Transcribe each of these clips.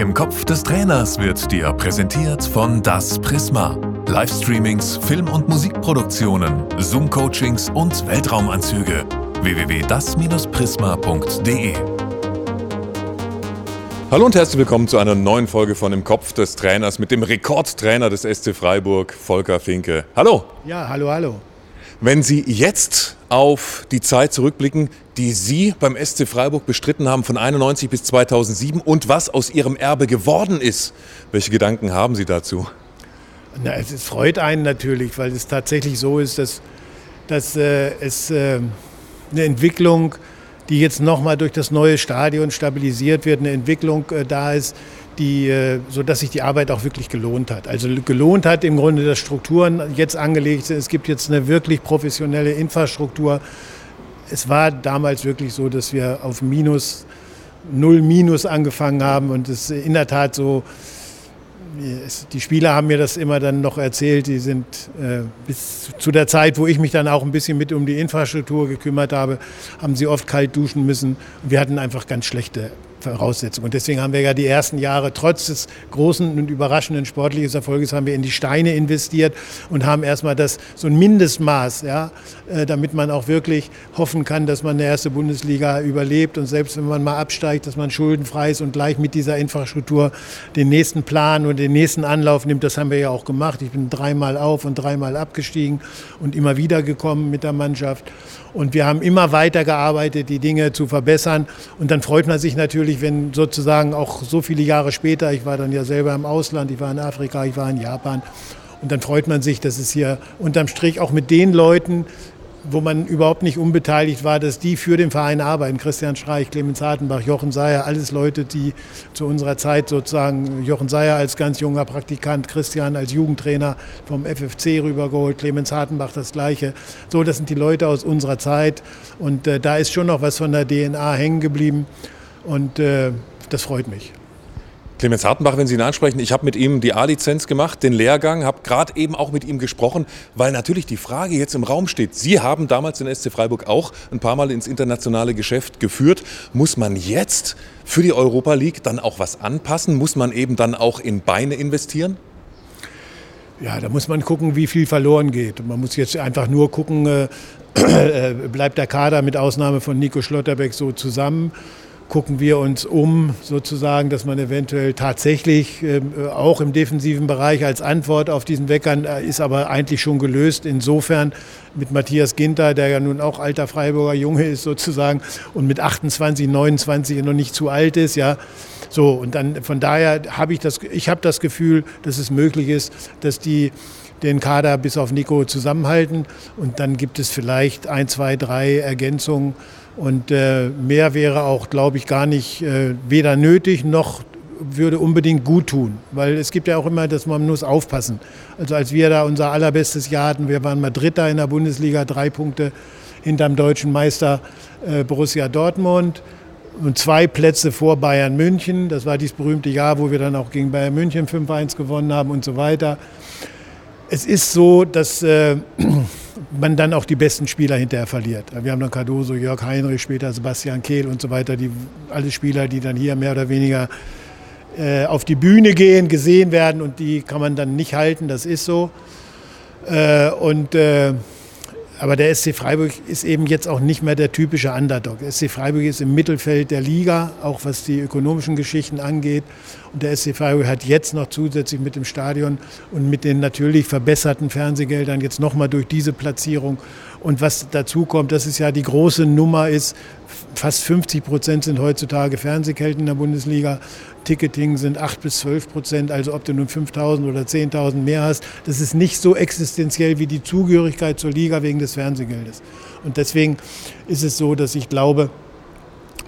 Im Kopf des Trainers wird dir präsentiert von Das Prisma. Livestreamings, Film- und Musikproduktionen, Zoom-Coachings und Weltraumanzüge. www.das-prisma.de Hallo und herzlich willkommen zu einer neuen Folge von Im Kopf des Trainers mit dem Rekordtrainer des SC Freiburg, Volker Finke. Hallo! Ja, hallo, hallo. Wenn Sie jetzt auf die Zeit zurückblicken, die Sie beim SC Freiburg bestritten haben von 91 bis 2007 und was aus Ihrem Erbe geworden ist, welche Gedanken haben Sie dazu? Na, es, freut einen natürlich, weil es tatsächlich so ist, dass, dass äh, es äh, eine Entwicklung, die jetzt nochmal durch das neue Stadion stabilisiert wird, eine Entwicklung äh, da ist, die, äh, sodass sich die Arbeit auch wirklich gelohnt hat. Also gelohnt hat im Grunde, dass Strukturen jetzt angelegt sind. Es gibt jetzt eine wirklich professionelle Infrastruktur. Es war damals wirklich so, dass wir auf Minus, Null Minus angefangen haben und es in der Tat so, die Spieler haben mir das immer dann noch erzählt, die sind äh, bis zu der Zeit, wo ich mich dann auch ein bisschen mit um die Infrastruktur gekümmert habe, haben sie oft kalt duschen müssen. Wir hatten einfach ganz schlechte Voraussetzung. Und deswegen haben wir ja die ersten Jahre trotz des großen und überraschenden sportlichen Erfolges haben wir in die Steine investiert und haben erstmal das so ein Mindestmaß, ja, äh, damit man auch wirklich hoffen kann, dass man eine erste Bundesliga überlebt und selbst wenn man mal absteigt, dass man schuldenfrei ist und gleich mit dieser Infrastruktur den nächsten Plan und den nächsten Anlauf nimmt. Das haben wir ja auch gemacht. Ich bin dreimal auf und dreimal abgestiegen und immer wieder gekommen mit der Mannschaft. Und wir haben immer weiter gearbeitet, die Dinge zu verbessern. Und dann freut man sich natürlich, wenn sozusagen auch so viele Jahre später, ich war dann ja selber im Ausland, ich war in Afrika, ich war in Japan. Und dann freut man sich, dass es hier unterm Strich auch mit den Leuten, wo man überhaupt nicht unbeteiligt war, dass die für den Verein arbeiten. Christian Streich, Clemens Hartenbach, Jochen Seyer, alles Leute, die zu unserer Zeit sozusagen, Jochen Seyer als ganz junger Praktikant, Christian als Jugendtrainer vom FFC rübergeholt, Clemens Hartenbach das Gleiche. So, das sind die Leute aus unserer Zeit und äh, da ist schon noch was von der DNA hängen geblieben und äh, das freut mich. Clemens Hartenbach, wenn Sie ihn ansprechen, ich habe mit ihm die A-Lizenz gemacht, den Lehrgang, habe gerade eben auch mit ihm gesprochen, weil natürlich die Frage jetzt im Raum steht. Sie haben damals den SC Freiburg auch ein paar Mal ins internationale Geschäft geführt. Muss man jetzt für die Europa League dann auch was anpassen? Muss man eben dann auch in Beine investieren? Ja, da muss man gucken, wie viel verloren geht. Man muss jetzt einfach nur gucken, äh, äh bleibt der Kader mit Ausnahme von Nico Schlotterbeck so zusammen gucken wir uns um, sozusagen, dass man eventuell tatsächlich äh, auch im defensiven Bereich als Antwort auf diesen Weckern äh, ist aber eigentlich schon gelöst. Insofern mit Matthias Ginter, der ja nun auch alter Freiburger Junge ist sozusagen und mit 28, 29 noch nicht zu alt ist, ja. So und dann von daher habe ich das, ich habe das Gefühl, dass es möglich ist, dass die den Kader bis auf Nico zusammenhalten und dann gibt es vielleicht ein, zwei, drei Ergänzungen und äh, mehr wäre auch, glaube ich, gar nicht äh, weder nötig noch würde unbedingt gut tun, weil es gibt ja auch immer, dass man muss aufpassen. Also als wir da unser allerbestes Jahr hatten, wir waren mal Dritter in der Bundesliga, drei Punkte hinterm deutschen Meister äh, Borussia Dortmund und zwei Plätze vor Bayern München. Das war dieses berühmte Jahr, wo wir dann auch gegen Bayern München 5-1 gewonnen haben und so weiter. Es ist so, dass äh, man dann auch die besten Spieler hinterher verliert. Wir haben dann Cardoso, Jörg Heinrich, später Sebastian Kehl und so weiter, die, alle Spieler, die dann hier mehr oder weniger äh, auf die Bühne gehen, gesehen werden und die kann man dann nicht halten, das ist so. Äh, und äh, aber der SC Freiburg ist eben jetzt auch nicht mehr der typische Underdog. Der SC Freiburg ist im Mittelfeld der Liga, auch was die ökonomischen Geschichten angeht. Und der SC Freiburg hat jetzt noch zusätzlich mit dem Stadion und mit den natürlich verbesserten Fernsehgeldern jetzt nochmal durch diese Platzierung. Und was dazu kommt, das ist ja die große Nummer ist, fast 50 Prozent sind heutzutage Fernsehgelder in der Bundesliga. Ticketing sind 8 bis 12 Prozent, also ob du nun 5.000 oder 10.000 mehr hast, das ist nicht so existenziell wie die Zugehörigkeit zur Liga wegen des Fernsehgeldes. Und deswegen ist es so, dass ich glaube,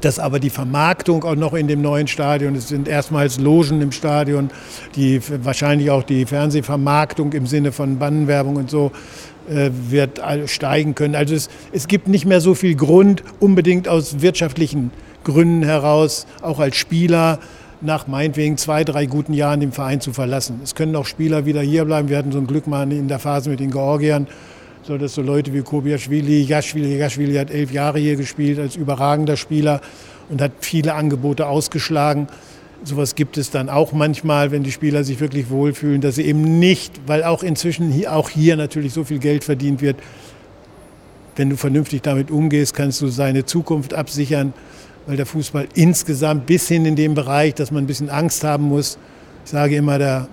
dass aber die Vermarktung auch noch in dem neuen Stadion, es sind erstmals Logen im Stadion, die wahrscheinlich auch die Fernsehvermarktung im Sinne von Bannenwerbung und so äh, wird steigen können. Also es, es gibt nicht mehr so viel Grund, unbedingt aus wirtschaftlichen Gründen heraus, auch als Spieler nach meinetwegen zwei, drei guten Jahren den Verein zu verlassen. Es können auch Spieler wieder hier bleiben. Wir hatten so ein Glück mal in der Phase mit den Georgiern, so dass so Leute wie Kobiaschwili, Jaschwili, Jaschwili hat elf Jahre hier gespielt als überragender Spieler und hat viele Angebote ausgeschlagen. Sowas gibt es dann auch manchmal, wenn die Spieler sich wirklich wohlfühlen, dass sie eben nicht, weil auch inzwischen hier, auch hier natürlich so viel Geld verdient wird, wenn du vernünftig damit umgehst, kannst du seine Zukunft absichern, weil der Fußball insgesamt bis hin in den Bereich, dass man ein bisschen Angst haben muss. Ich sage immer, der,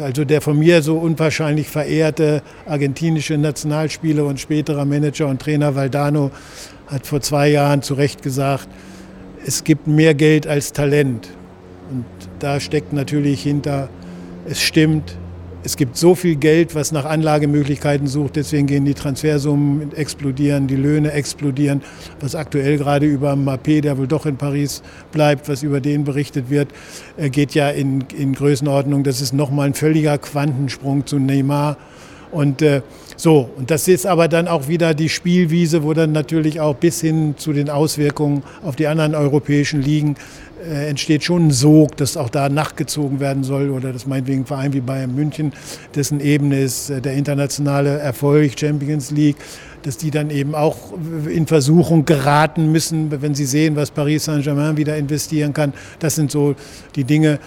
also der von mir so unwahrscheinlich verehrte argentinische Nationalspieler und späterer Manager und Trainer Valdano hat vor zwei Jahren zu Recht gesagt, es gibt mehr Geld als Talent. Und da steckt natürlich hinter, es stimmt, es gibt so viel Geld, was nach Anlagemöglichkeiten sucht, deswegen gehen die Transfersummen explodieren, die Löhne explodieren, was aktuell gerade über Mappé, der wohl doch in Paris bleibt, was über den berichtet wird, äh, geht ja in, in Größenordnung. Das ist nochmal ein völliger Quantensprung zu Neymar. Und äh, so, und das ist aber dann auch wieder die Spielwiese, wo dann natürlich auch bis hin zu den Auswirkungen auf die anderen europäischen Ligen äh, entsteht schon ein Sog, dass auch da nachgezogen werden soll oder dass meinetwegen ein Verein wie Bayern München, dessen Ebene ist äh, der internationale Erfolg, Champions League, dass die dann eben auch in Versuchung geraten müssen, wenn sie sehen, was Paris Saint-Germain wieder investieren kann. Das sind so die Dinge,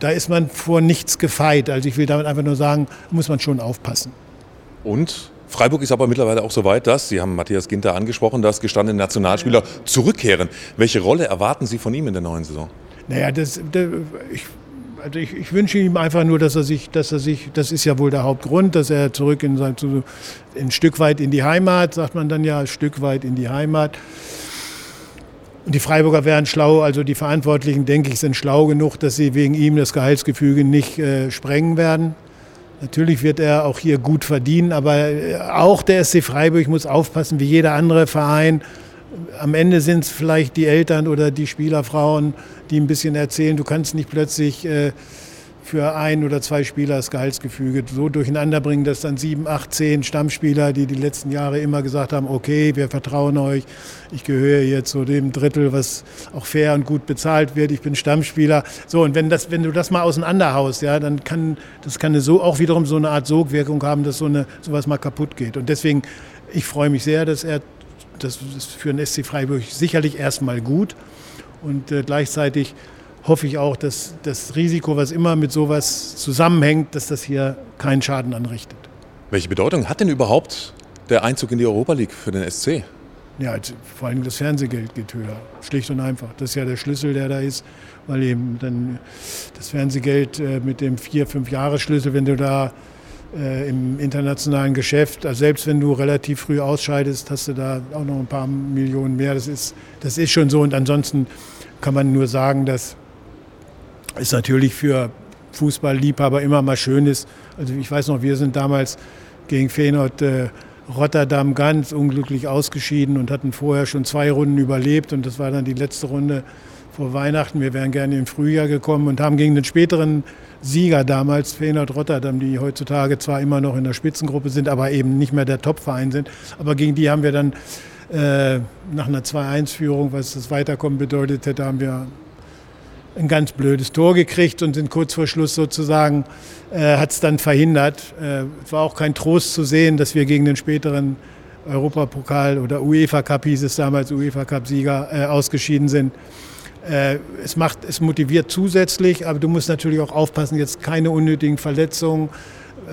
da ist man vor nichts gefeit. Also ich will damit einfach nur sagen, muss man schon aufpassen. Und Freiburg ist aber mittlerweile auch so weit, dass, Sie haben Matthias Ginter angesprochen, dass gestandene Nationalspieler zurückkehren. Welche Rolle erwarten Sie von ihm in der neuen Saison? Naja, das, das ich, also ich, ich, wünsche ihm einfach nur, dass er sich, dass er sich, das ist ja wohl der Hauptgrund, dass er zurück in sein, ein Stück weit in die Heimat, sagt man dann ja, ein Stück weit in die Heimat. Und die Freiburger wären schlau, also die Verantwortlichen, denke ich, sind schlau genug, dass sie wegen ihm das Gehaltsgefüge nicht äh, sprengen werden. Natürlich wird er auch hier gut verdienen, aber äh, auch der SC Freiburg muss aufpassen, wie jeder andere Verein. Am Ende sind es vielleicht die Eltern oder die Spielerfrauen, die ein bisschen erzählen, du kannst nicht plötzlich äh, für ein oder zwei Spieler das Gehaltsgefüge so durcheinander bringen, dass dann sieben, acht, zehn Stammspieler, die die letzten Jahre immer gesagt haben, okay, wir vertrauen euch, ich gehöre jetzt zu dem Drittel, was auch fair und gut bezahlt wird, ich bin Stammspieler. So, und wenn, das, wenn du das mal auseinanderhaust, ja, dann kann das kann so auch wiederum so eine Art Sogwirkung haben, dass so eine, sowas mal kaputt geht. Und deswegen, ich freue mich sehr, dass er, das ist für den SC Freiburg sicherlich erstmal gut und äh, gleichzeitig hoffe ich auch, dass das Risiko, was immer mit sowas zusammenhängt, dass das hier keinen Schaden anrichtet. Welche Bedeutung hat denn überhaupt der Einzug in die Europa League für den SC? Ja, also vor allem das Fernsehgeld geht höher, schlicht und einfach. Das ist ja der Schlüssel, der da ist, weil eben dann das Fernsehgeld äh, mit dem vier, fünf Jahre Schlüssel, wenn du da äh, im internationalen Geschäft, also selbst wenn du relativ früh ausscheidest, hast du da auch noch ein paar Millionen mehr. Das ist, das ist schon so. Und ansonsten kann man nur sagen, dass ist natürlich für Fußballliebhaber immer mal schön ist. Also ich weiß noch, wir sind damals gegen Feyenoord äh, Rotterdam ganz unglücklich ausgeschieden und hatten vorher schon zwei Runden überlebt und das war dann die letzte Runde vor Weihnachten. Wir wären gerne im Frühjahr gekommen und haben gegen den späteren Sieger damals, Feyenoord Rotterdam, die heutzutage zwar immer noch in der Spitzengruppe sind, aber eben nicht mehr der Topverein sind, aber gegen die haben wir dann äh, nach einer 2-1-Führung, was das Weiterkommen bedeutet hätte, haben wir ein ganz blödes Tor gekriegt und sind kurz vor Schluss sozusagen, äh, hat es dann verhindert. Äh, es war auch kein Trost zu sehen, dass wir gegen den späteren Europapokal oder UEFA Cup hieß es damals, UEFA Cup-Sieger äh, ausgeschieden sind. Äh, es, macht, es motiviert zusätzlich, aber du musst natürlich auch aufpassen, jetzt keine unnötigen Verletzungen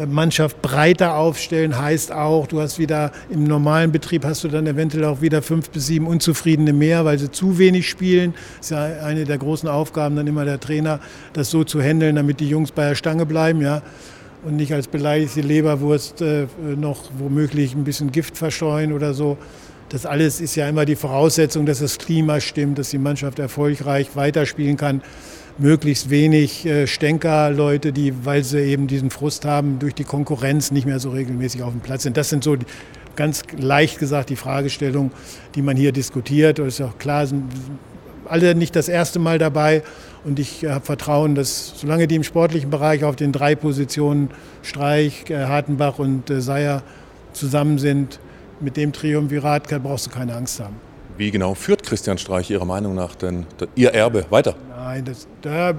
Mannschaft breiter aufstellen heißt auch, du hast wieder im normalen Betrieb hast du dann eventuell auch wieder fünf bis sieben Unzufriedene mehr, weil sie zu wenig spielen. Das ist ja eine der großen Aufgaben dann immer der Trainer, das so zu handeln, damit die Jungs bei der Stange bleiben, ja. Und nicht als beleidigte Leberwurst äh, noch womöglich ein bisschen Gift verstreuen oder so. Das alles ist ja immer die Voraussetzung, dass das Klima stimmt, dass die Mannschaft erfolgreich weiterspielen kann möglichst wenig äh, Stänkerleute, die, weil sie eben diesen Frust haben, durch die Konkurrenz nicht mehr so regelmäßig auf dem Platz sind. Das sind so die, ganz leicht gesagt die Fragestellungen, die man hier diskutiert. Und ist auch klar, sind alle nicht das erste Mal dabei. Und ich habe Vertrauen, dass solange die im sportlichen Bereich auf den drei Positionen Streich, äh, Hartenbach und äh, Seyer zusammen sind, mit dem Triumvirat brauchst du keine Angst haben. Wie genau führt Christian Streich Ihrer Meinung nach denn Ihr Erbe weiter? Nein, das, da,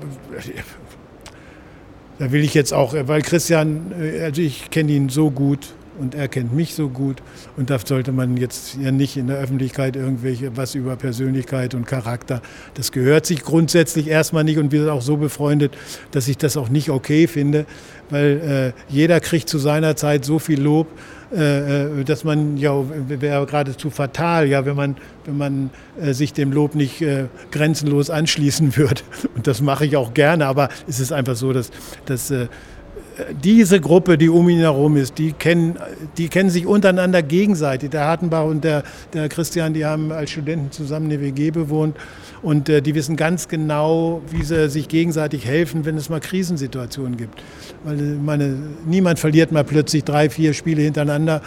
da will ich jetzt auch, weil Christian, also ich kenne ihn so gut und er kennt mich so gut. Und da sollte man jetzt ja nicht in der Öffentlichkeit irgendwelche was über Persönlichkeit und Charakter. Das gehört sich grundsätzlich erstmal nicht und wir sind auch so befreundet, dass ich das auch nicht okay finde, weil äh, jeder kriegt zu seiner Zeit so viel Lob, äh, äh dass man ja wäre geradezu fatal, ja, wenn man wenn man äh, sich dem Lob nicht äh, grenzenlos anschließen würde. Und das mache ich auch gerne, aber es ist einfach so, dass, dass äh, diese Gruppe, die um ihn herum ist, die kennen, die kennen sich untereinander gegenseitig. Der Hartenbach und der, der Christian, die haben als Studenten zusammen eine WG bewohnt und äh, die wissen ganz genau, wie sie sich gegenseitig helfen, wenn es mal Krisensituationen gibt. Weil meine, niemand verliert mal plötzlich drei, vier Spiele hintereinander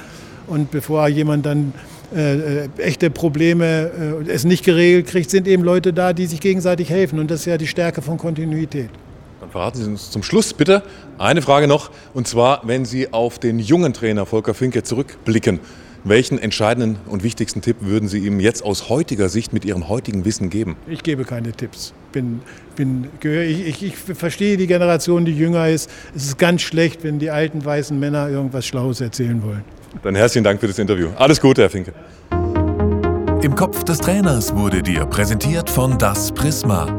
und bevor jemand dann äh, äh, echte Probleme äh, es nicht geregelt kriegt, sind eben Leute da, die sich gegenseitig helfen. Und das ist ja die Stärke von Kontinuität. Dann verraten Sie uns zum Schluss bitte eine Frage noch. Und zwar, wenn Sie auf den jungen Trainer Volker Finke zurückblicken, welchen entscheidenden und wichtigsten Tipp würden Sie ihm jetzt aus heutiger Sicht mit Ihrem heutigen Wissen geben? Ich gebe keine Tipps. Bin, bin, ich, ich, ich verstehe die Generation, die jünger ist. Es ist ganz schlecht, wenn die alten weißen Männer irgendwas Schlaues erzählen wollen. Dann herzlichen Dank für das Interview. Alles Gute, Herr Finke. Im Kopf des Trainers wurde dir präsentiert von Das Prisma.